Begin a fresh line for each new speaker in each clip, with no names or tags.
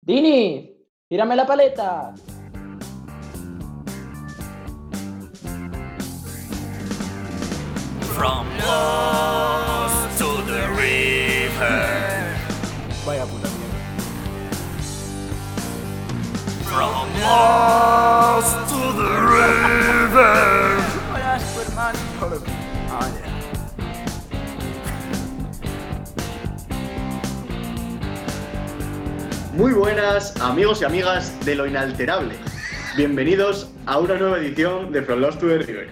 Dini, tírame la paleta.
From lost to the river.
Vaya puta mierda.
From lost to the river.
Muy buenas amigos y amigas de lo inalterable. Bienvenidos a una nueva edición de From Lost to the River.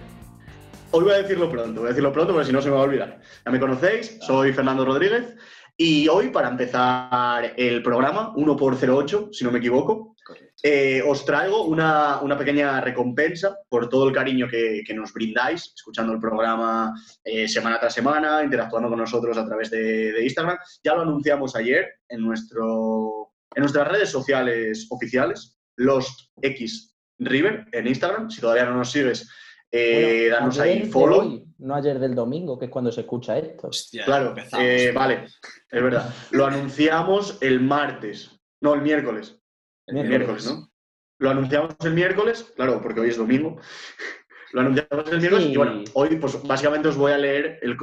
Hoy voy a decirlo pronto, voy a decirlo pronto porque si no se me va a olvidar. Ya me conocéis, soy Fernando Rodríguez y hoy para empezar el programa, 1 por 08 si no me equivoco, eh, os traigo una, una pequeña recompensa por todo el cariño que, que nos brindáis, escuchando el programa eh, semana tras semana, interactuando con nosotros a través de, de Instagram. Ya lo anunciamos ayer en, nuestro, en nuestras redes sociales oficiales, Lost X River, en Instagram. Si todavía no nos sigues, eh,
Bueno,
danos ahí follow.
hoy, no ayer del domingo, que es cuando se escucha esto.
Hostia,
Claro, eh, vale, es verdad. Lo anunciamos el martes, no, el miércoles. El
Miércoles.
miércoles, ¿no? Lo anunciamos el miércoles, claro, porque hoy es domingo. Lo anunciamos el miércoles
Sí.
y bueno, hoy pues básicamente os voy a leer el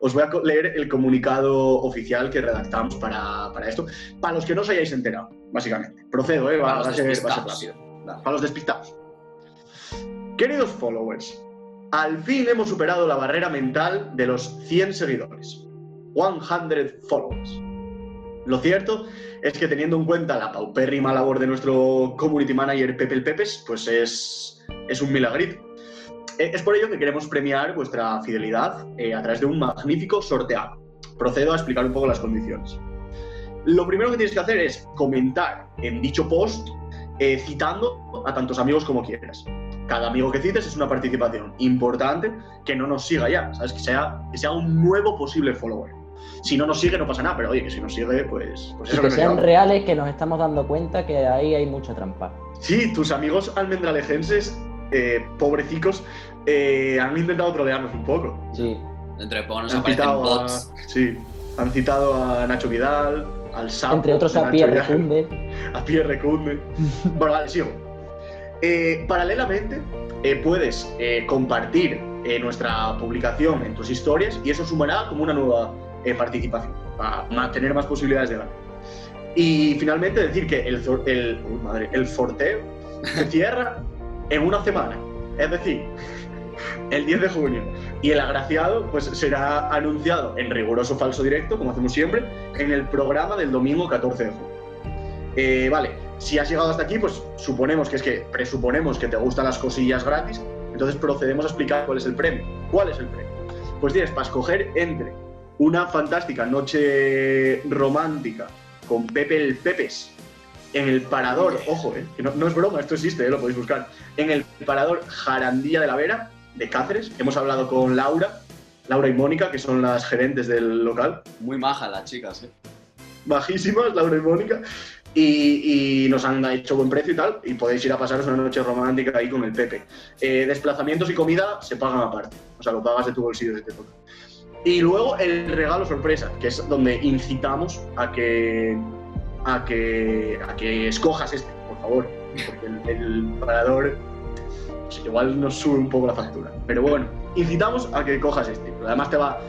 os voy a leer el comunicado oficial que redactamos para, para esto. Para los que no os hayáis enterado, básicamente. Procedo, ¿eh? Va, a ser, va a ser
despistados.
rápido. Para los despistados. Queridos followers, al fin hemos superado la barrera mental de los 100 seguidores. 100 followers. Lo cierto es que teniendo en cuenta la paupérrima labor de nuestro community manager Pepe el Pepes, pues es, es un milagrito. Eh, Es por ello que queremos premiar vuestra fidelidad eh, a través de un magnífico sorteado. Procedo a explicar un poco las condiciones. Lo primero que tienes que hacer es comentar en dicho post eh, citando a tantos amigos como quieras. Cada amigo que cites es una participación importante que no nos siga ya, ¿sabes? Que sea, que sea un nuevo posible follower. Si no nos sigue no pasa nada, pero oye, que si nos sigue, pues, pues eso
que sean reales, que nos estamos dando cuenta que ahí hay mucha trampa.
Sí, tus amigos almendralejenses, eh, pobrecicos, eh, han intentado trolearnos un poco.
Sí.
Entre poco nos
Han citado, a,
bots.
sí, han citado a Nacho Vidal, al Sapo,
Entre otros a
Nacho
Pierre
Vidal,
Recunde.
a Pierre Recunde. bueno, vale, sigo. Eh, paralelamente, eh, puedes eh, compartir eh, nuestra publicación en tus historias y eso sumará como una nueva eh, participación para tener más posibilidades de ganar. Y finalmente decir que el, el, madre, el sorteo se cierra en una semana, es decir, el 10 de junio. Y el agraciado pues, será anunciado en riguroso falso directo, como hacemos siempre, en el programa del domingo 14 de junio. Eh, vale, si has llegado hasta aquí, pues suponemos que es que presuponemos que te gustan las cosillas gratis, entonces procedemos a explicar cuál es el premio. ¿Cuál es el premio? Pues tienes para escoger entre una fantástica noche romántica con Pepe el Pepes en el parador, ojo, eh, que no, no es broma, esto existe, eh, lo podéis buscar, en el parador Jarandilla de la Vera de Cáceres. Hemos hablado con Laura, Laura y Mónica, que son las gerentes del local
Muy majas las chicas, eh.
bajísimas, Laura y Mónica, y, y nos han hecho buen precio y tal, y podéis ir a pasaros una noche romántica ahí con el Pepe. Eh, desplazamientos y comida se pagan aparte, o sea, lo pagas de tu bolsillo si te toca. Y luego el regalo sorpresa, que es donde incitamos a que, a que, a que escojas este, por favor, porque el, el parador pues, igual nos sube un poco la factura. Pero bueno, incitamos a que cojas este. Además te va,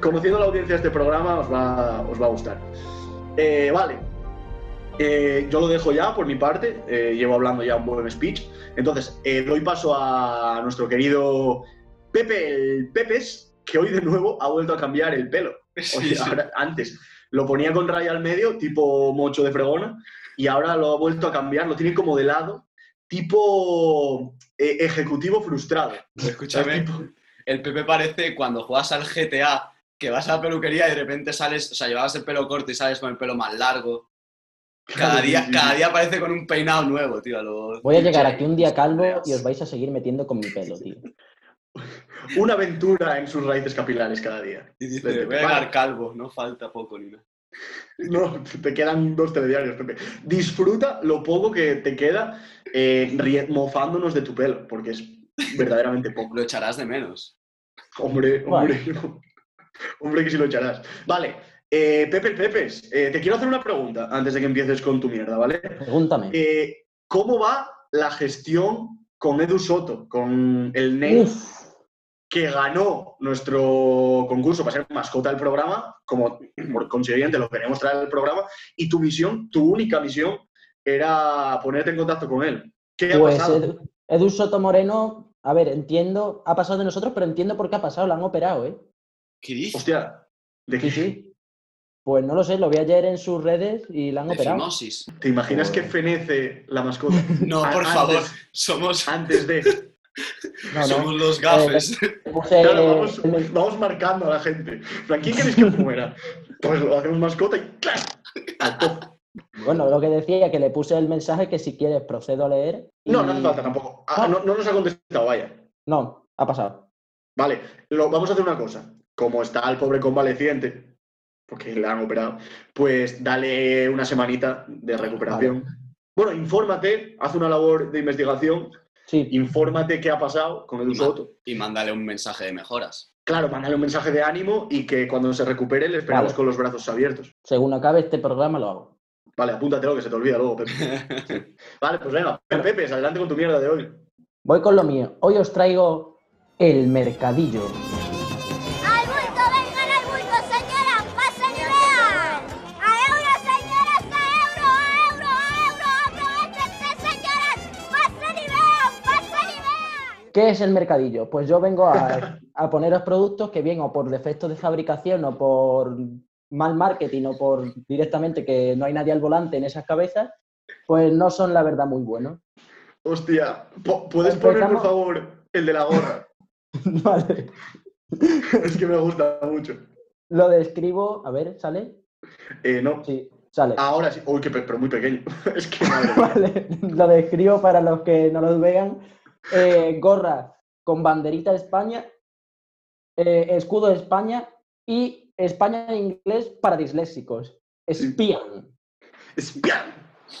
conociendo la audiencia de este programa, os va, os va a gustar. Eh, vale. Eh, yo lo dejo ya por mi parte. eh, llevo hablando ya un buen speech. Entonces, doy paso a nuestro querido Pepe el Pepes, que hoy de nuevo ha vuelto a cambiar el pelo.
Sí,
Oye,
sí.
ahora- antes lo ponía con raya al medio, tipo mocho de fregona, y ahora lo ha vuelto a cambiar, lo tiene como de lado, tipo ejecutivo frustrado.
Escúchame,
Tipo-
el Pepe parece cuando juegas al GTA, que vas a la peluquería y de repente sales, o sea, llevabas el pelo corto y sales con el pelo más largo. Cada día, cada día aparece con un peinado nuevo, tío. lo-
Voy a llegar aquí un día calvo y os vais a seguir metiendo con mi pelo, tío.
Una aventura en sus raíces capilares cada día.
Y dice, voy a llegar calvo, no falta poco ni nada.
No, te quedan dos telediarios, Pepe. Disfruta lo poco que te queda eh, mofándonos de tu pelo, porque es verdaderamente poco.
Lo echarás de menos.
Hombre,
Vale.
hombre, hombre que si lo echarás. Vale, Eh, Pepe, Pepes, eh, te quiero hacer una pregunta antes de que empieces con tu mierda, ¿vale?
Pregúntame.
Eh, ¿Cómo va la gestión con Edu Soto, con el NEM
Uf,
que ganó nuestro concurso para ser mascota del programa? Como por consiguiente lo queremos traer al programa. Y tu misión, tu única misión, era ponerte en contacto con él. ¿Qué ha
pues
pasado?
Edu, Edu Soto Moreno, a ver, entiendo, ha pasado de nosotros, pero entiendo por qué ha pasado, la han operado, ¿eh?
¿Qué dices?
Hostia, ¿de qué?
sí. Pues no lo sé, lo vi ayer en sus redes y la han
De
operado.
fimosis.
¿Te imaginas que fenece la mascota?
No,
A-
por
antes-
favor. Somos,
Antes de.
No, no.
somos los gafes.
Le puse
Claro, vamos,
men-
vamos marcando a la gente. En plan, ¿Quién queréis que muera? Pues lo hacemos mascota y ¡clac!
Bueno, lo que decía, que le puse el mensaje que si quieres procedo a leer. y-
No, no hace falta tampoco. Ah, no, no nos ha contestado, vaya.
No, ha pasado.
Vale, lo, vamos a hacer una cosa. Como está el pobre convaleciente, porque le han operado, pues dale una semanita de recuperación. Bueno, infórmate, haz una labor de investigación,
Sí,
infórmate qué ha pasado con Edu
Ma-
Soto.
Y mándale un mensaje de mejoras.
Claro, mándale un mensaje de ánimo y que cuando se recupere le esperamos
Vale.
con los brazos abiertos.
según acabe este programa lo hago.
Vale, apúntatelo que se te olvida luego, Pepe. Vale, pues venga, Pepe, adelante con tu mierda de hoy.
Voy con lo mío. Hoy os traigo el mercadillo.
¡Al bulto, vengan al bulto, señoras! ¡Pasen y vean! ¡A euro, señoras! ¡A euro, a euro, a euro! ¡Aprovechense, señoras! ¡Pasen y vean! ¡Pasen y vean!
¿Qué es el mercadillo? Pues yo vengo a, a poneros productos que bien o por defectos de fabricación o por mal marketing o por directamente que no hay nadie al volante en esas cabezas, pues no son la verdad muy buenos.
Hostia, ¿puedes poner, por favor, el de la gorra?
Vale.
es que me gusta mucho.
Lo describo, a ver, ¿sale?
Eh, no,
Sí, sale.
ahora sí. Uy, que pe- pero muy pequeño. es que madre.
Vale, lo describo para los que no los vean. Eh, gorra con banderita de España, eh, escudo de España y España en inglés para disléxicos. Espían.
Espian.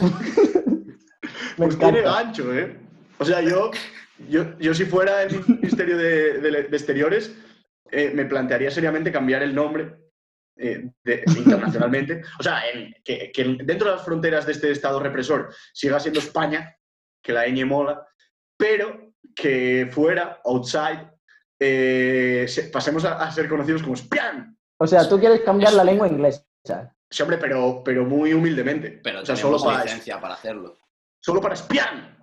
Me
Pues tiene
encanta.
gancho, ¿eh? O sea, yo, yo, yo si fuera el Ministerio de, de- de Exteriores, eh, me plantearía seriamente cambiar el nombre eh, de- internacionalmente. O sea, en- que, que dentro de las fronteras de este Estado represor siga siendo España, que la ñ mola, pero que fuera, outside, eh, se- pasemos a, a ser conocidos como Spian.
O sea, tú quieres cambiar la lengua inglesa.
Sí, hombre, pero, pero muy humildemente.
Pero
o sea, solo para,
licencia para hacerlo.
solo para Spian.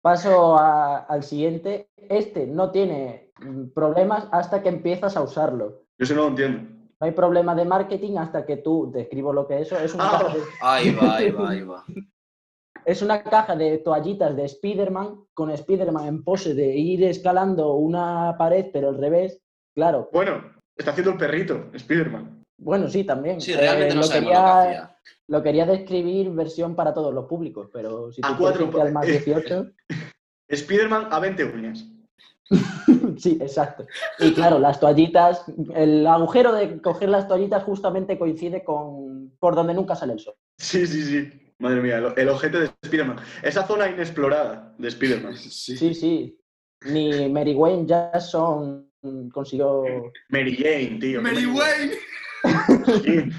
Paso a- al siguiente. Este no tiene mm, problemas hasta que empiezas a usarlo.
Yo eso no lo entiendo.
No hay problema de marketing hasta que tú describo lo que es eso. Es una,
Ah.
caja, de,
Ahí va, ahí va, ahí va.
es una caja de toallitas de Spider-Man con Spider-Man en pose de ir escalando una pared, pero al revés. Claro,
Bueno, está haciendo el perrito, Spiderman.
bueno, sí, también.
Sí, realmente
Eh,
no
lo,
sabemos lo que
quería,
hacía.
lo quería describir versión para todos los públicos, pero si tú
A cuatro
irte al más
pa-
18,
Spiderman a 20 uñas.
sí, exacto. Y claro, las toallitas, el agujero de coger las toallitas justamente coincide con por donde nunca sale el sol.
Sí, sí, sí. Madre mía, el, el ojete de Spiderman. Esa zona inexplorada de Spiderman.
Sí.
Sí, sí. Ni Mary Wayne Jackson consiguió.
Mary Jane, tío.
Mary Wayne.
¿Quién,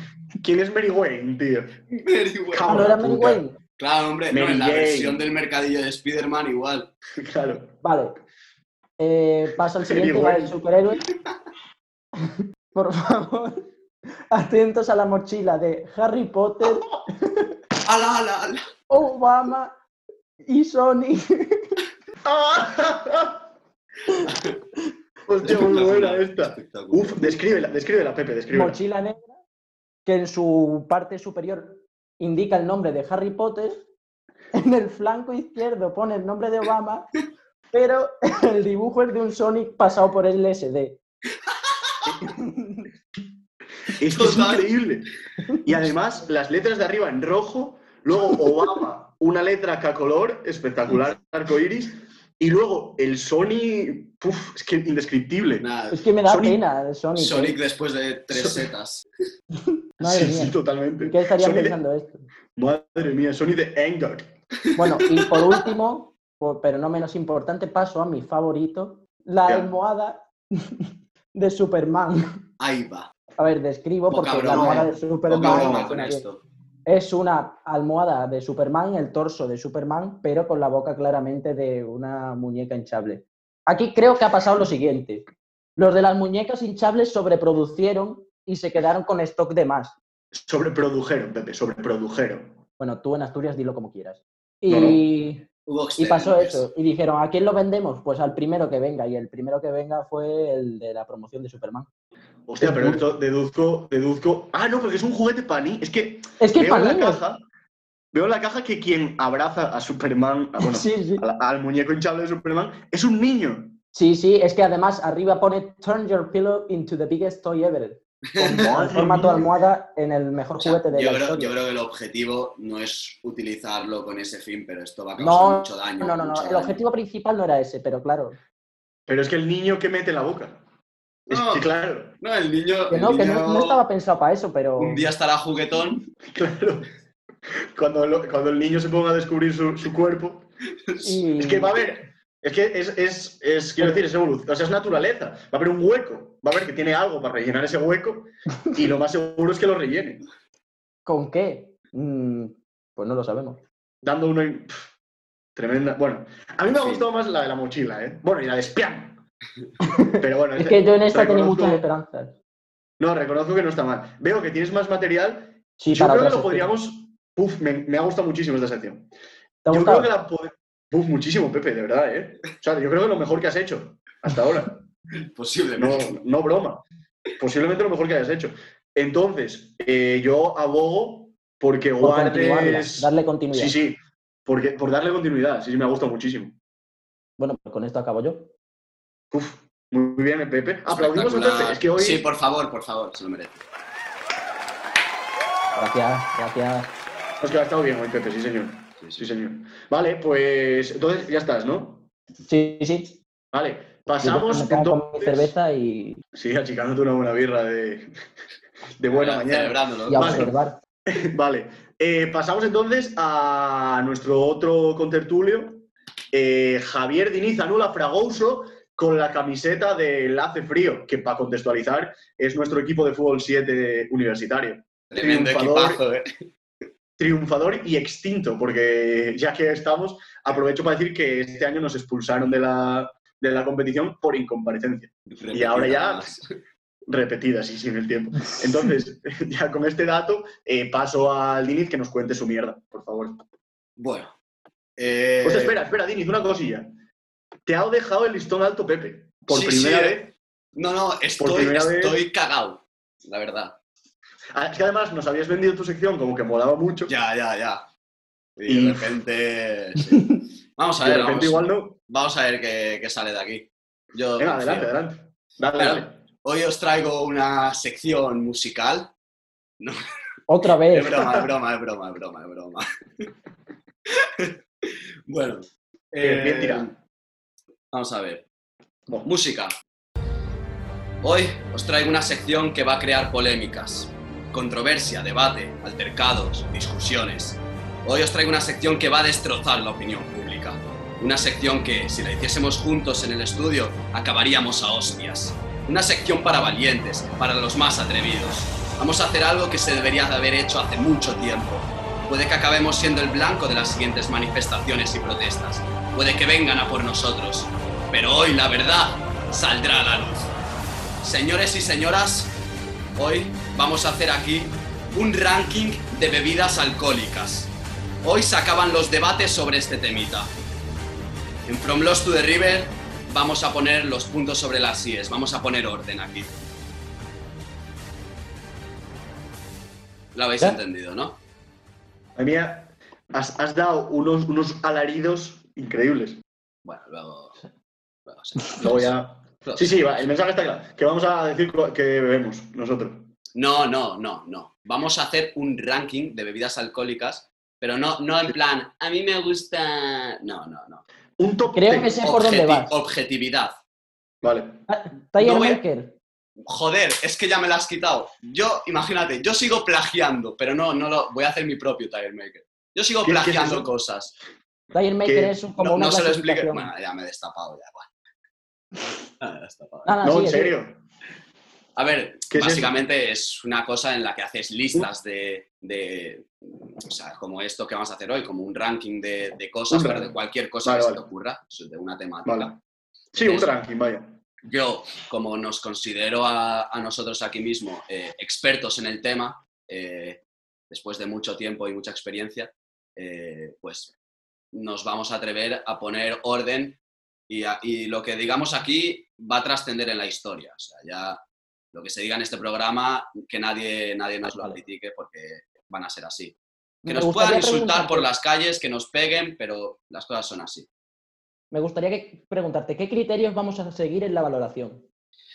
quién es Mary Wayne, tío?
Mary Wayne.
No era Mary
puta.
Wayne.
Claro, hombre, no,
Mary
en la
Jane.
versión del mercadillo de Spider-Man igual.
Claro.
Vale. Eh, paso al siguiente, va el
Wayne.
superhéroe. Por favor, atentos a la mochila de Harry Potter,
¡Ala, ala, ala!
Obama y Sony.
Hostia, muy buena esta. Uf, descríbela, descríbela, Pepe, descríbela.
Mochila negra que en su parte superior indica el nombre de Harry Potter. En el flanco izquierdo pone el nombre de Obama, pero el dibujo es de un Sonic pasado por el LSD.
Es increíble. Y además, las letras de arriba en rojo, luego Obama, una letra K color, espectacular, arco iris, y luego el Sony, puf, es que indescriptible.
Nada,
Es que me da
Sonic-
pena Sonic. ¿eh?
Sonic después de tres
Son-
setas.
Madre
sí,
mía.
sí, totalmente.
¿En ¿Qué
de-
pensando esto?
madre mía, Sony de Engok.
Bueno, y por último, por- pero no menos importante, paso a mi favorito, la
Ya.
almohada de Superman.
Ahí va.
A ver, describo
Poca
porque la almohada
eh.
de Superman
con esto.
es una almohada de Superman, el torso de Superman, pero con la boca claramente de una muñeca hinchable. Aquí creo que ha pasado lo siguiente. Los de las muñecas hinchables sobreproducieron y se quedaron con stock de más.
Sobreprodujeron, Pepe, sobreprodujeron.
Bueno, tú en Asturias dilo como quieras.
No, no.
Y,
Hubo
y pasó
excedentes.
eso. Y dijeron, ¿a quién lo vendemos? Pues al primero que venga. Y el primero que venga fue el de la promoción de Superman.
Hostia, pero esto deduzco, deduzco. Ah, no, porque es un juguete para ni. Es que
Es que es
veo la caja. Veo en la caja que quien abraza a Superman, a- bueno,
Sí, sí.
al, al muñeco hinchable de Superman, es un niño.
Sí, sí, es que además arriba pone Turn your pillow into the biggest toy ever. Formato
mía.
almohada en el mejor
O sea,
juguete de
yo,
la
creo,
historia.
yo creo que el objetivo no es utilizarlo con ese fin, pero esto va a causar
No,
mucho daño.
No, no, no. El
daño.
objetivo principal no era ese, pero claro.
Pero es que el niño que mete la boca. Es
No.
que claro,
No, el niño,
Que
el
no, que no,
niño
no estaba pensado para eso, pero.
un día estará juguetón.
claro. Cuando, lo- cuando el niño se ponga a descubrir su, su cuerpo.
y-
Es que va a haber. Es que es, es, es quiero decir, es evolución. O sea, es naturaleza. Va a haber un hueco. Va a haber que tiene algo para rellenar ese hueco. Y lo más seguro es que lo rellene.
¿Con qué? Mm, pues no lo sabemos.
Dando una. tremenda. Bueno, a mí me ha
Sí.
gustado más la de la mochila, ¿eh? Bueno, y la de Spian. Pero bueno,
Es que yo en esta tenía muchas esperanzas.
No, reconozco que no está mal. Veo que tienes más material.
Sí,
Yo
para
creo que lo podríamos. Uf, me, me ha gustado muchísimo esta sección.
¿Te ha
Yo creo que la Uf, muchísimo, Pepe, de verdad, ¿eh? O sea, yo creo que lo mejor que has hecho hasta ahora. No,
Posiblemente.
no broma. Posiblemente lo mejor que hayas hecho. Entonces, eh, yo abogo porque
Por
guardes.
darle continuidad.
Sí, sí. Porque, por darle continuidad. Sí, sí, me ha gustado muchísimo.
Bueno, pues con esto acabo yo.
Uf, muy bien, Pepe. Aplaudimos a Pepe.
Espectacular.
Es que hoy.
Sí, por favor, por favor, se lo merece.
Gracias, gracias.
Es que ha estado bien Pepe, sí, señor.
Sí,
Sí,
sí.
señor. Vale, pues. Entonces ya estás, ¿no?
Sí, sí.
Vale. Pasamos.
me pongo con mi
entonces-
cerveza y,
Sí, achicándote una buena birra de, de buena mañana.
Celebrándolo.
y a
Vale.
observar.
Vale. Eh, pasamos entonces a nuestro otro contertulio, eh, Javier Diniz Anula Fragoso, con la camiseta del Hace Frío, que para contextualizar es nuestro equipo de fútbol 7 universitario.
Tremendo equipazo, ¿eh?
Triunfador y extinto, porque ya que estamos, aprovecho para decir que este año nos expulsaron de la, de la competición por incomparecencia. Y ahora ya- repetidas y sin el tiempo. Entonces, ya con este dato, eh, paso al Diniz que nos cuente su mierda, por favor.
Bueno. Eh,
Pues espera, espera, Diniz, una cosilla. Te ha dejado el listón alto Pepe. Por
Sí,
primera
sí,
vez.
eh. No, no, estoy,
vez-
estoy cagado, la verdad.
Ah, Es que además nos habías vendido tu sección como que molaba mucho.
Ya, ya, ya. Y de repente. sí. Vamos a
y de
ver,
repente
vamos,
igual no.
vamos a ver qué, qué sale de aquí. Yo
Venga, adelante, adelante. Dale, dale.
Hoy os traigo una sección musical.
Otra
Es
vez.
broma, es broma, es broma, es broma, es broma. bueno.
Bien, bien
eh,
tirado.
Vamos a ver.
Bueno,
Música. Hoy os traigo una sección que va a crear polémicas, controversia, debate, altercados, discusiones. Hoy os traigo una sección que va a destrozar la opinión pública. Una sección que, si la hiciésemos juntos en el estudio, acabaríamos a hostias. Una sección para valientes, para los más atrevidos. Vamos a hacer algo que se debería de haber hecho hace mucho tiempo. Puede que acabemos siendo el blanco de las siguientes manifestaciones y protestas. Puede que vengan a por nosotros. Pero hoy la verdad saldrá a la luz. Señores y señoras, hoy vamos a hacer aquí un ranking de bebidas alcohólicas. Hoy se acaban los debates sobre este temita. En From Lost to the River vamos a poner los puntos sobre las IES, vamos a poner orden aquí. Lo habéis
¿Ya?
entendido, ¿no?
mía, has, has dado unos, unos alaridos increíbles.
Bueno, luego... luego
ya. Sí, sí, va, el mensaje está claro. Que vamos a decir que bebemos nosotros.
No, no, no, no. Vamos a hacer un ranking de bebidas alcohólicas, pero no, no en plan, a mí me gusta... No, no, no.
Un top
Creo
10.
que sé por dónde vas.
Objetividad.
Vale.
Ah, Tiger
No voy a-
Maker.
Joder, es que ya me la has quitado. Yo, imagínate, yo sigo plagiando, pero no, no lo voy a hacer mi propio Tire Maker. Yo sigo
¿Qué- qué es
plagiando cosas.
Tiger Maker es un- como
No,
una
no se lo explique. Bueno, ya me he destapado ya. bueno. Ya me he destapado.
Ah,
No,
sigue,
en
sigue.
serio.
A ver,
¿Qué es
básicamente es, una cosa en la que haces listas de, de- o sea, como esto que vamos a hacer hoy, como un ranking de, de cosas, pero de cualquier cosa
Vale,
que
vale.
se te ocurra, de una temática.
Vale. Sí, un ranking, vaya.
Yo, como nos considero a, a nosotros aquí mismo eh, expertos en el tema, eh, después de mucho tiempo y mucha experiencia, eh, pues nos vamos a atrever a poner orden y, a- y lo que digamos aquí va a trascender en la historia. O sea, ya lo que se diga en este programa, que nadie, nadie nos lo critique porque van a ser así. Que nos puedan insultar por las calles, que nos peguen, pero las cosas son así.
Me gustaría que- preguntarte, ¿qué criterios vamos a seguir en la valoración?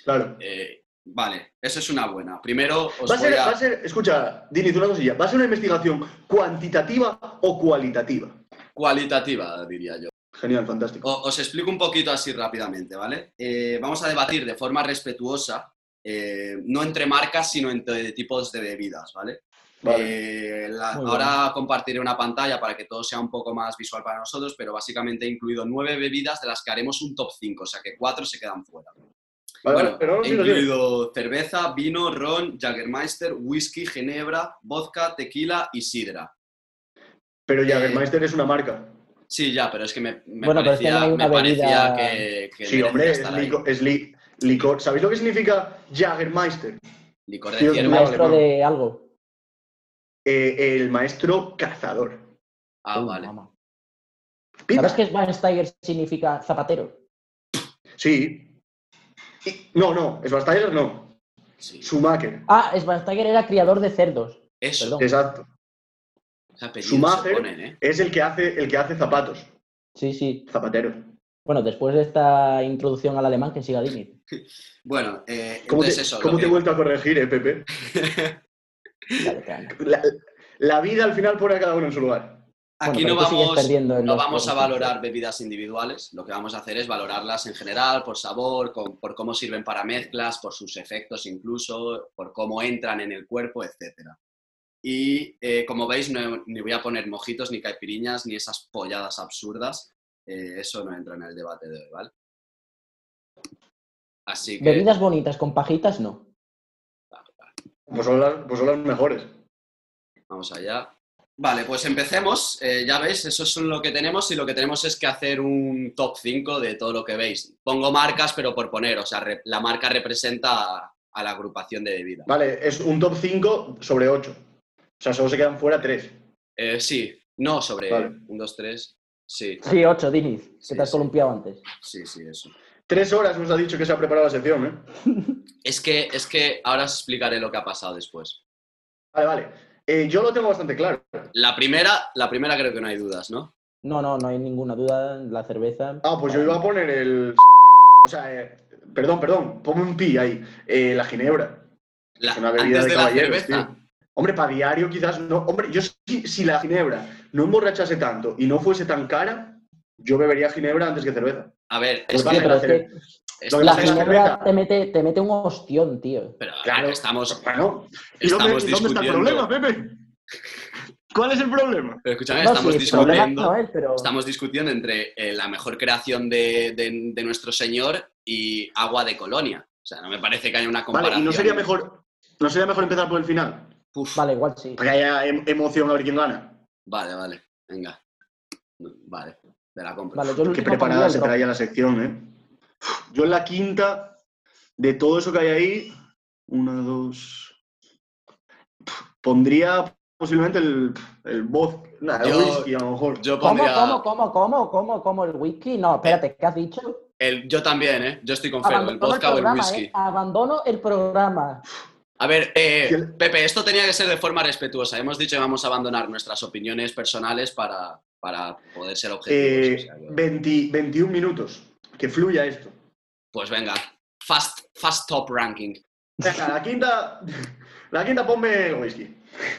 Claro.
Eh, vale, eso es una buena. Primero os
Va a, ser,
voy a...
va a ser, escucha, Diniz, una cosilla. ¿Va a ser una investigación cuantitativa o cualitativa?
cualitativa, diría yo.
Genial, fantástico.
O- os explico un poquito así rápidamente, ¿vale? Eh, vamos a debatir de forma respetuosa, eh, no entre marcas, sino entre tipos de bebidas, ¿vale?
Vale.
Eh, la-
Muy bien.
ahora compartiré una pantalla para que todo sea un poco más visual para nosotros, pero básicamente he incluido nueve bebidas de las que haremos un top 5, o sea que cuatro se quedan fuera.
Vale,
bueno,
vale, pero
he incluido cerveza, vino, ron, Jagermeister, whisky, ginebra, vodka, tequila y sidra.
Pero
eh,
Jagermeister es una marca.
Sí, ya, pero es que me, me
Bueno, pero es que
parecía,
no hay una
me parecía
bebida-
que, que
Sí, hombre, es,
estar ahí.
lico- es li- licor. ¿Sabéis lo que significa Jagermeister?
Licor de
vale,
Maestro de algo.
Eh, el maestro cazador.
Ah, vale.
mamá. ¿Sabes que Schweinsteiger significa zapatero?
Sí. Y- no, no, Schwarzenegger no.
Sí.
Schumacher.
Ah, Schweinsteiger era criador de cerdos.
Eso,
Perdón.
Exacto.
ese apellido
Schumacher
se ponen, ¿eh?
es el que hace, el que hace zapatos.
Sí, sí.
Zapatero.
Bueno, después de esta introducción al alemán, que siga Dini.
Bueno, eh,
¿Cómo, te,
entonces eso.
cómo
lo
te he vuelto a corregir, eh, Pepe? La, la vida al final pone a cada uno en su lugar.
Aquí
Bueno,
no vamos, no vamos a valorar bebidas individuales, lo que vamos a hacer es valorarlas en general, por sabor, con- por cómo sirven para mezclas, por sus efectos incluso, por cómo entran en el cuerpo, etc. Y eh, como veis, no, ni voy a poner mojitos, ni caipiriñas, ni esas polladas absurdas. Eh, eso no entra en el debate de hoy, ¿vale? Así que...
Bebidas bonitas con pajitas, no.
Pues son las, pues son las mejores.
Vamos allá. Vale, pues empecemos. Eh, ya veis, eso es lo que tenemos y lo que tenemos es que hacer un top 5 de todo lo que veis. Pongo marcas, pero por poner, o sea, re- la marca representa a, a la agrupación de bebida.
Vale, es un top 5 sobre 8. O sea, solo se quedan fuera 3.
Eh, sí, no sobre
Vale.
1, 2, 3. Sí,
Sí, ocho, Diniz, que
Sí,
te has
sí.
columpiado antes.
sí, sí, eso.
Tres horas nos ha dicho que se ha preparado la sección, ¿eh?
Es que, es que ahora os explicaré lo que ha pasado después.
Vale, vale. Eh, yo lo tengo bastante claro.
La primera, la primera creo que no hay dudas, ¿no?
No, no, no hay ninguna duda. La cerveza.
Ah, pues yo iba a poner el. O sea, eh, perdón, perdón, ponme un pi ahí. Eh, la ginebra.
La-
Es una bebida
antes
de
de la
caballeros,
cerveza.
tío. Hombre, para diario quizás no. Hombre, yo si, si la ginebra no emborrachase tanto y no fuese tan cara, yo bebería ginebra antes que cerveza.
A ver, es que,
pero
la
es
que
ginebra te mete, te mete un ostión, tío.
pero ver,
Claro,
estamos,
Bueno, ¿y dónde,
Estamos
y dónde está el
discutiendo.
problema, Pepe? ¿Cuál es el problema?
pero escúchame,
No,
estamos
sí, el problema
discutiendo.
no es, pero.
Estamos discutiendo entre eh, la mejor creación de, de- de nuestro Señor y agua de colonia. O sea, no me parece que haya una comparación.
Vale, ¿y no sería mejor, no sería mejor empezar por el final?
Uf,
Vale, igual sí.
Para que haya em- emoción a ver quién gana.
Vale, vale, venga. Vale, de la compra.
Vale, yo el
Qué preparada se traía la sección, ¿eh? Yo en la quinta, de todo eso que hay ahí, una, dos... Pondría posiblemente el, el vodka, nah, el
Yo-
whisky a lo mejor.
Yo
¿Cómo,
pondría.
cómo, cómo, cómo, cómo, cómo el whisky? No, espérate, ¿qué has dicho?
el- yo también, ¿eh? Yo estoy con Fer, el
Abandono el
vodka o el whisky.
¿eh? Abandono el programa.
A ver, eh, Pepe, esto tenía que ser de forma respetuosa. Hemos dicho que vamos a abandonar nuestras opiniones personales para, para poder ser objetivos.
Eh,
o sea que-
20 21 minutos. Que fluya esto.
Pues venga, fast, fast top ranking.
Venga, la quinta, la quinta ponme el whisky.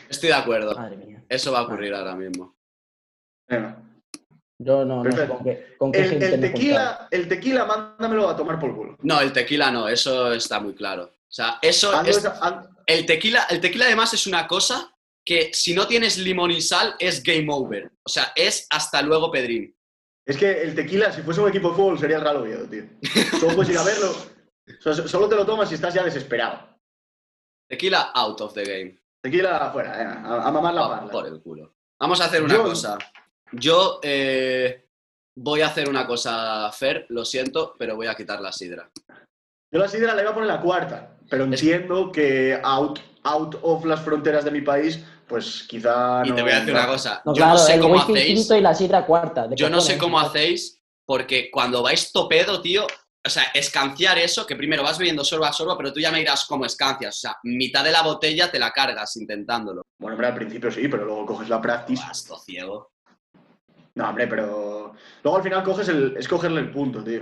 Estoy de acuerdo.
Madre mía.
Eso va a ocurrir ahora mismo.
Venga.
Yo no, no sé
Perfecto.
con qué, con qué
El, tequila, el tequila, mándamelo a tomar por culo.
No, el tequila no, eso está muy claro. O sea, eso
Ando
es, el tequila, el tequila además es una cosa que si no tienes limón y sal es game over. O sea, es hasta luego, Pedrín.
Es que el tequila, si fuese un equipo de fútbol, sería el Real Oviedo, tío. Solo puedes ir a verlo. Solo te lo tomas si estás ya desesperado.
Tequila out of the game.
Tequila afuera, venga, a, a mamar la
Ah,
parla.
por el culo. Vamos a hacer una
Yo-
cosa. Yo eh, voy a hacer una cosa, Fer, lo siento, pero voy a quitar la sidra.
Yo la sidra la iba a poner la cuarta, pero entiendo que out, out of las fronteras de mi país, pues quizá
Y
no.
te voy a decir una cosa.
No,
yo
claro,
no sé
el
cómo
whisky
hacéis.
quinto y la sidra cuarta. de
Yo no sé cómo hacéis, porque cuando vais topedo, tío, o sea, escanciar eso, que primero vas bebiendo sorbo a sorbo, pero tú ya me dirás cómo escancias. O sea, mitad de la botella te la cargas intentándolo.
Bueno, hombre, al principio sí, pero luego coges la practice.
Buah, esto ciego.
No, hombre, pero luego al final coges el, es cogerle el punto, tío.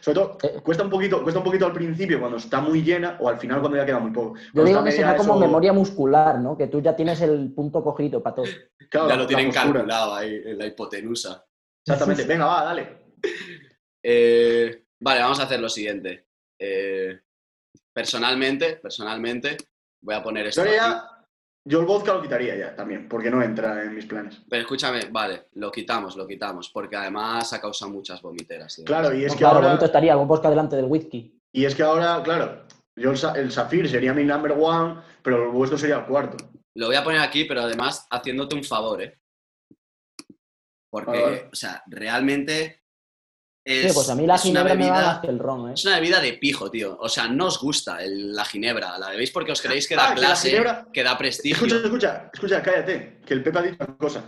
Sobre todo,
Eh.
cuesta un, poquito, cuesta un poquito al principio cuando está muy llena o al final cuando ya queda muy poco.
Yo
Cuando
digo
está
que será como
eso-
memoria muscular, ¿no? Que tú ya tienes el punto cogido para todo.
claro,
ya lo tienen calculado ahí en la hipotenusa.
Exactamente. Venga, va, dale.
Eh, vale, vamos a hacer lo siguiente. Eh, personalmente, personalmente, voy a poner esto
Yo
aquí.
Yo el vodka lo quitaría ya también, porque no entra en mis planes.
Pero escúchame, vale, lo quitamos, lo quitamos, porque además ha causado muchas vomiteras.
Claro, y es
No,
que
claro,
ahora,
bonito estaría un bosque delante del whisky.
y es que ahora, claro, yo el, el Safir sería mi number one, pero el vuestro sería el cuarto.
Lo voy a poner aquí, pero además haciéndote un favor, ¿eh? Porque, o sea, realmente es,
Sí, pues a mí la ginebra me va más
bebida...
que el ron, ¿eh?
Es una bebida de pijo, tío. O sea, no os gusta el- la ginebra. La bebéis porque os creéis que da
Ah, que la
clase,
ginebra-
que da prestigio.
Escucha, escucha, escucha, cállate, que el Pepe ha dicho una cosa.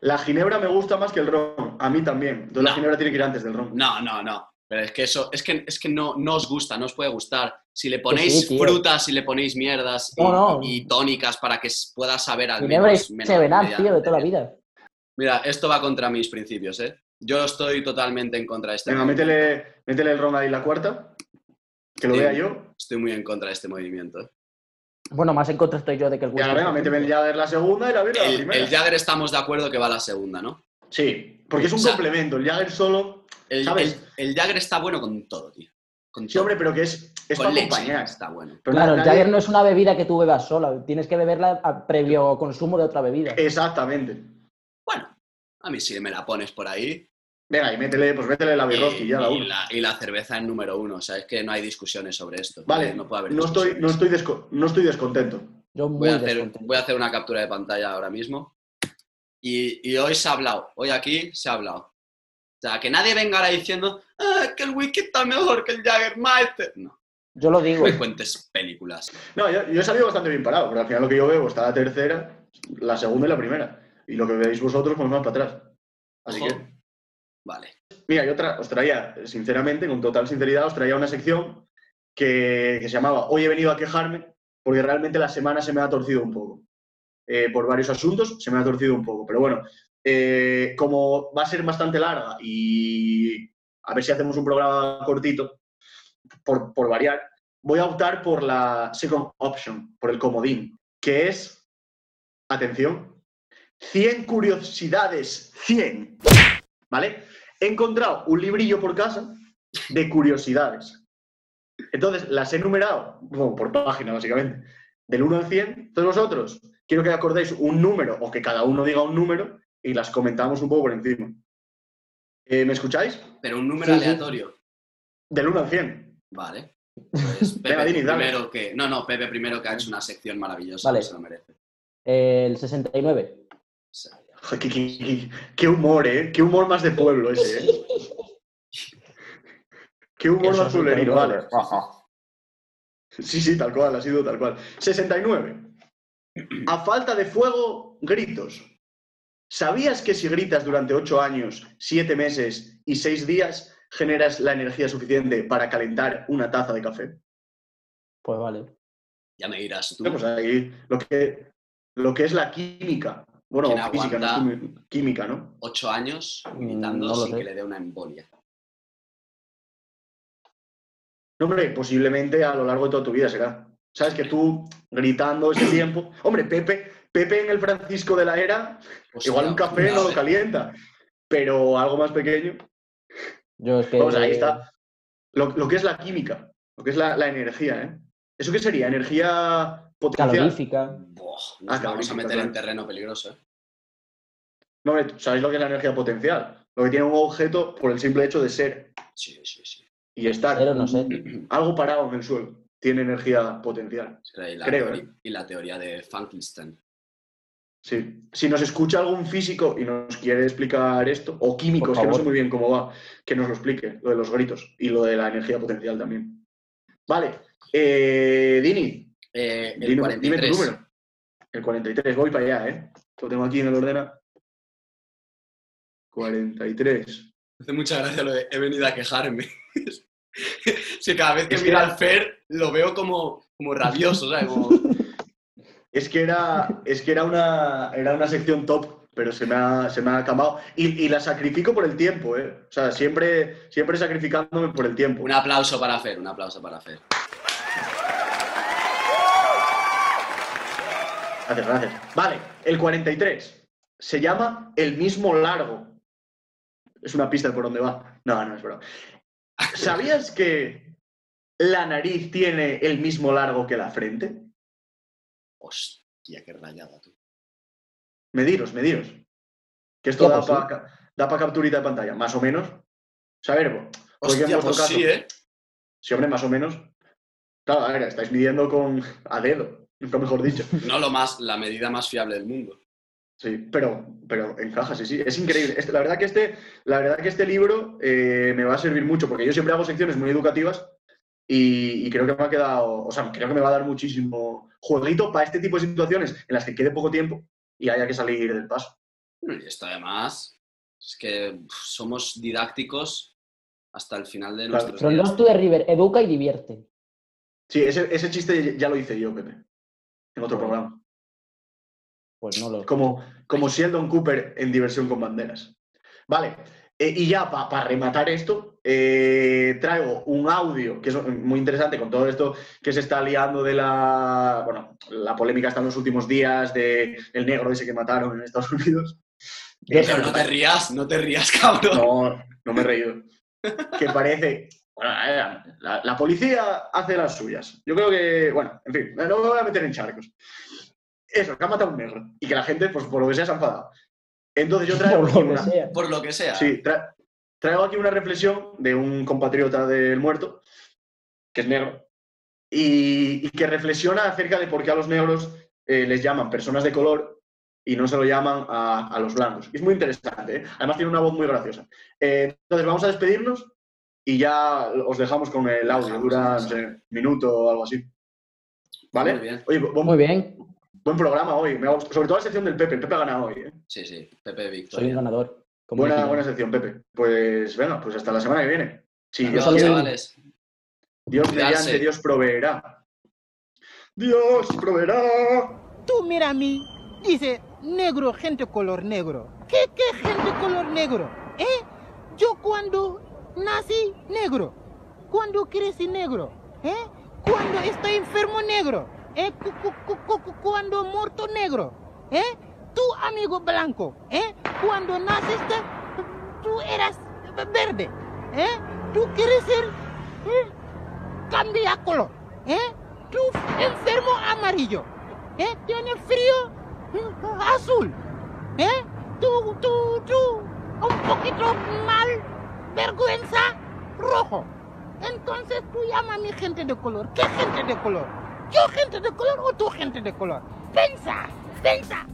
La ginebra me gusta más que el ron, a mí también. Entonces la ginebra tiene que ir antes del ron.
No, no, no. Pero es que eso, es que, es que no, no os gusta, no os puede gustar. Si le ponéis
sí,
frutas, si le ponéis mierdas y,
No,
y tónicas para que pueda saber al
Ginebra
menos. medianamente
tío, de toda la vida.
Mira, esto va contra mis principios, ¿eh? Yo estoy totalmente en contra de este
Venga,
movimiento.
métele, métele el ron ahí la cuarta, que lo
Sí.
vea yo.
Estoy muy en contra de este movimiento.
Bueno, más en contra estoy yo de que el
Y ahora venga, méteme el Jagger la segunda y la birra la
El,
primera.
el Jagger estamos de acuerdo que va a la segunda, ¿no?
Sí, porque es un
O sea,
complemento. El Jagger solo.
El,
¿Sabes?
el- el Jagger está bueno con todo, tío. Con
Sí,
todo.
hombre, pero que es, es
con
para
leche
acompañar.
está bueno.
Pero
Claro, el
nadie-
Jagger no es una bebida que tú bebas sola, tienes que beberla a previo consumo de otra bebida.
Exactamente.
Bueno, a mí si me la pones por ahí.
Venga, y métele, pues métele la
Y,
birroski ya, la
y la, y la cerveza en número uno. O sea, es que no hay discusiones sobre esto.
Vale,
no puede haber
no estoy, no, estoy desco- no estoy descontento.
Yo muy
Voy a, hacer,
descontento.
voy a hacer una captura de pantalla ahora mismo. Y, y hoy se ha hablado. Hoy aquí se ha hablado. O sea, que nadie venga ahora diciendo "Ah, que el whisky está mejor que el Jaggermeister. No,
Yo lo digo.
me cuentes películas.
No, yo, yo he salido bastante bien parado, porque al final lo que yo veo está la tercera, la segunda y la primera. Y lo que veis vosotros, pues más para atrás. Así
Ojo.
que,
Vale.
mira, yo os traía, sinceramente, con total sinceridad, os traía una sección que, que se llamaba Hoy he venido a quejarme, porque realmente la semana se me ha torcido un poco. Eh, por varios asuntos se me ha torcido un poco. Pero bueno, eh, como va a ser bastante larga y a ver si hacemos un programa cortito, por, por variar, voy a optar por la second option, por el comodín, que es, atención, 100 curiosidades, 100, ¿vale? He encontrado un librillo por casa de curiosidades. Entonces, las he numerado, bueno, por página básicamente, del 1 al 100. Entonces vosotros, quiero que acordéis un número o que cada uno diga un número y las comentamos un poco por encima. Eh, ¿Me escucháis?
Pero un número
Sí, sí.
aleatorio.
Del 1 al 100.
Vale. Pues Pepe
Venga, Dini, dale.
primero que. No, no, Pepe primero que ha hecho una sección maravillosa.
Vale.
que se lo merece.
El 69.
Joder, Qué, qué- qué- qué humor, ¿eh? Qué humor más de pueblo ese, ¿eh? Qué humor
pero-
vale. Sí, sí, tal cual, ha sido tal cual. 69. A falta de fuego, gritos. ¿Sabías que si gritas durante 8 años, 7 meses y 6 días, generas la energía suficiente para calentar una taza de café?
Pues vale.
ya me dirás tú.
Pues ahí lo que, lo que es la química. Bueno,
¿Quién
física, no química, ¿no?
Ocho años
Mm,
gritando
no
sin
sé.
que le dé una embolia.
No, hombre, posiblemente a lo largo de toda tu vida será. Sabes que tú gritando ese tiempo. Hombre, Pepe, Pepe en el Francisco de la Era,
Hostia,
igual un café no lo calienta, pero algo más pequeño.
Yo es que.
Vamos, ahí está. Lo, lo que es la química, lo que es la, la energía, ¿eh? ¿Eso qué sería? ¿Energía potencial?
Calorífica.
Buah, nos
Ah,
vamos a meter
claro.
en terreno peligroso, ¿eh?
No, hombre, ¿sabéis lo que es la energía potencial? Lo que tiene un objeto por el simple hecho de ser
Sí, sí, sí.
y estar.
Pero no sé.
Algo parado en el suelo. tiene energía potencial.
Y la,
Creo,
teoría,
¿eh?
y la teoría de Frankenstein.
Sí. Si nos escucha algún físico y nos quiere explicar esto, o químicos, que no sé muy bien cómo va, que nos lo explique, lo de los gritos y lo de la energía potencial también. Vale. Eh, Dini,
Eh, el
dime, dime
43.
tu número. El 43, voy para allá, ¿eh? Lo tengo aquí en el ordena. 43.
Me hace mucha gracia lo de he venido a quejarme. si cada vez que
Es que
mira
era-
al Fer lo veo como, como rabioso, ¿sabes? Como,
Es que era, es que era, una, era una sección top, pero se me ha, se me ha acabado. Y, y la sacrifico por el tiempo, ¿eh? O sea, siempre, siempre sacrificándome por el tiempo.
un aplauso para Fer, un aplauso para Fer.
Gracias, gracias. Vale, el 43. Se llama El mismo largo. Es una pista de por dónde va. No, no es broma. ¿Sabías que la nariz tiene el mismo largo que la frente?
Hostia, qué rayada tú.
Mediros, mediros. Que esto da para pa capturita de pantalla, más o menos. Porque en
Hostia,
vuestro
pues
caso,
sí, ¿eh?
sí, hombre, más o menos. Claro, a ver, estáis midiendo con a dedo, nunca mejor dicho.
No lo más, la medida más fiable del mundo.
Sí, pero, pero encaja, sí, sí. Es increíble. Este- la, verdad que este, la verdad que este libro eh, me va a servir mucho, porque yo siempre hago secciones muy educativas y, y creo que me ha quedado, o sea, creo que me va a dar muchísimo jueguito para este tipo de situaciones en las que quede poco tiempo y haya que salir del paso.
Y esto además es que somos didácticos hasta el final de
Claro,
nuestros
From
días.
To the River, educa y divierte.
Sí, ese, ese chiste ya lo hice yo, Pepe, en otro programa.
Pues no lo.
Como, como Sheldon Cooper en Diversión con Banderas. Vale, eh, y ya para rematar esto, eh, traigo un audio que es muy interesante con todo esto que se está liando de la, bueno, la polémica está en los últimos días de el negro ese que mataron en Estados Unidos.
Pero no te rías, no te rías, cabrón.
No, no me he reído. Que parece. Bueno, la, la policía hace las suyas. Yo creo que. Bueno, en fin, no me voy a meter en charcos. Eso, que ha matado a un negro. Y que la gente, pues por lo que sea, se ha enfadado. Entonces yo traigo
Por
aquí
lo que
una,
sea.
Por lo que sea.
sí, tra- traigo aquí una reflexión de un compatriota del muerto, que es negro, y, y que reflexiona acerca de por qué a los negros eh, les llaman personas de color y no se lo llaman a, a los blancos. Y es muy interesante, ¿eh? además tiene una voz muy graciosa. Eh, entonces vamos a despedirnos y ya os dejamos con el audio,
Dejamos,
dura, no sé, minuto o algo así. ¿Vale?
Muy bien.
Oye, buen,
Muy bien,
buen programa hoy, me ha gustado. sobre todo la sección del Pepe, el Pepe ha ganado hoy. ¿eh?
Sí, sí, Pepe
soy un
Victoria.
ganador.
Buena, buena sección, Pepe. Pues venga, pues hasta la semana que viene. Sí, Dios,
chavales.
Dios mediante, Dios proveerá. Dios proveerá.
Tú mira a mí, dice negro, gente color negro. ¿Qué, qué gente color negro? ¿Eh? Yo cuando nací negro, cuando crecí negro, ¿eh? Cuando estoy enfermo negro, ¿eh? Cu- cu- cu- cu- cu- Cuando muerto negro, ¿eh? Tú amigo blanco, ¿eh? Cuando naciste, tú eras verde, ¿eh? Tú quieres ser, ¿eh? cambia color, ¿eh? Tú enfermo amarillo, ¿eh? Tiene frío mm, azul, ¿eh? Tú, tú, tú, un poquito mal, vergüenza rojo. Entonces tú llama a mi gente de color. ¿Qué gente de color? ¿Yo gente de color o tú gente de color? Pensa, pensa.